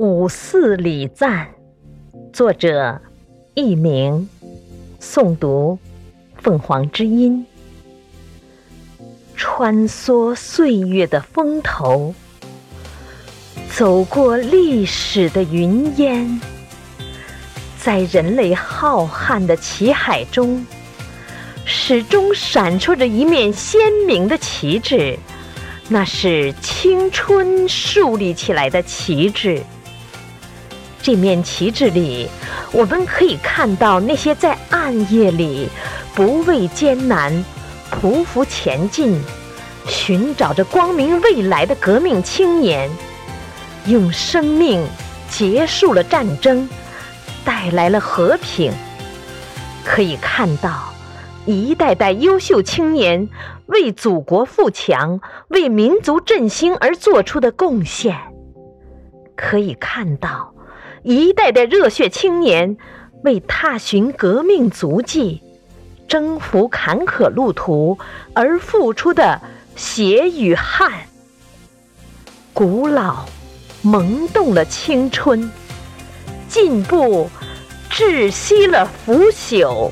五四礼赞，作者佚名，诵读凤凰之音。穿梭岁月的风头，走过历史的云烟，在人类浩瀚的旗海中，始终闪烁着一面鲜明的旗帜。那是青春树立起来的旗帜。这面旗帜里，我们可以看到那些在暗夜里不畏艰难、匍匐前进、寻找着光明未来的革命青年，用生命结束了战争，带来了和平。可以看到。一代代优秀青年为祖国富强、为民族振兴而做出的贡献，可以看到一代代热血青年为踏寻革命足迹、征服坎坷路途而付出的血与汗。古老萌动了青春，进步窒息了腐朽。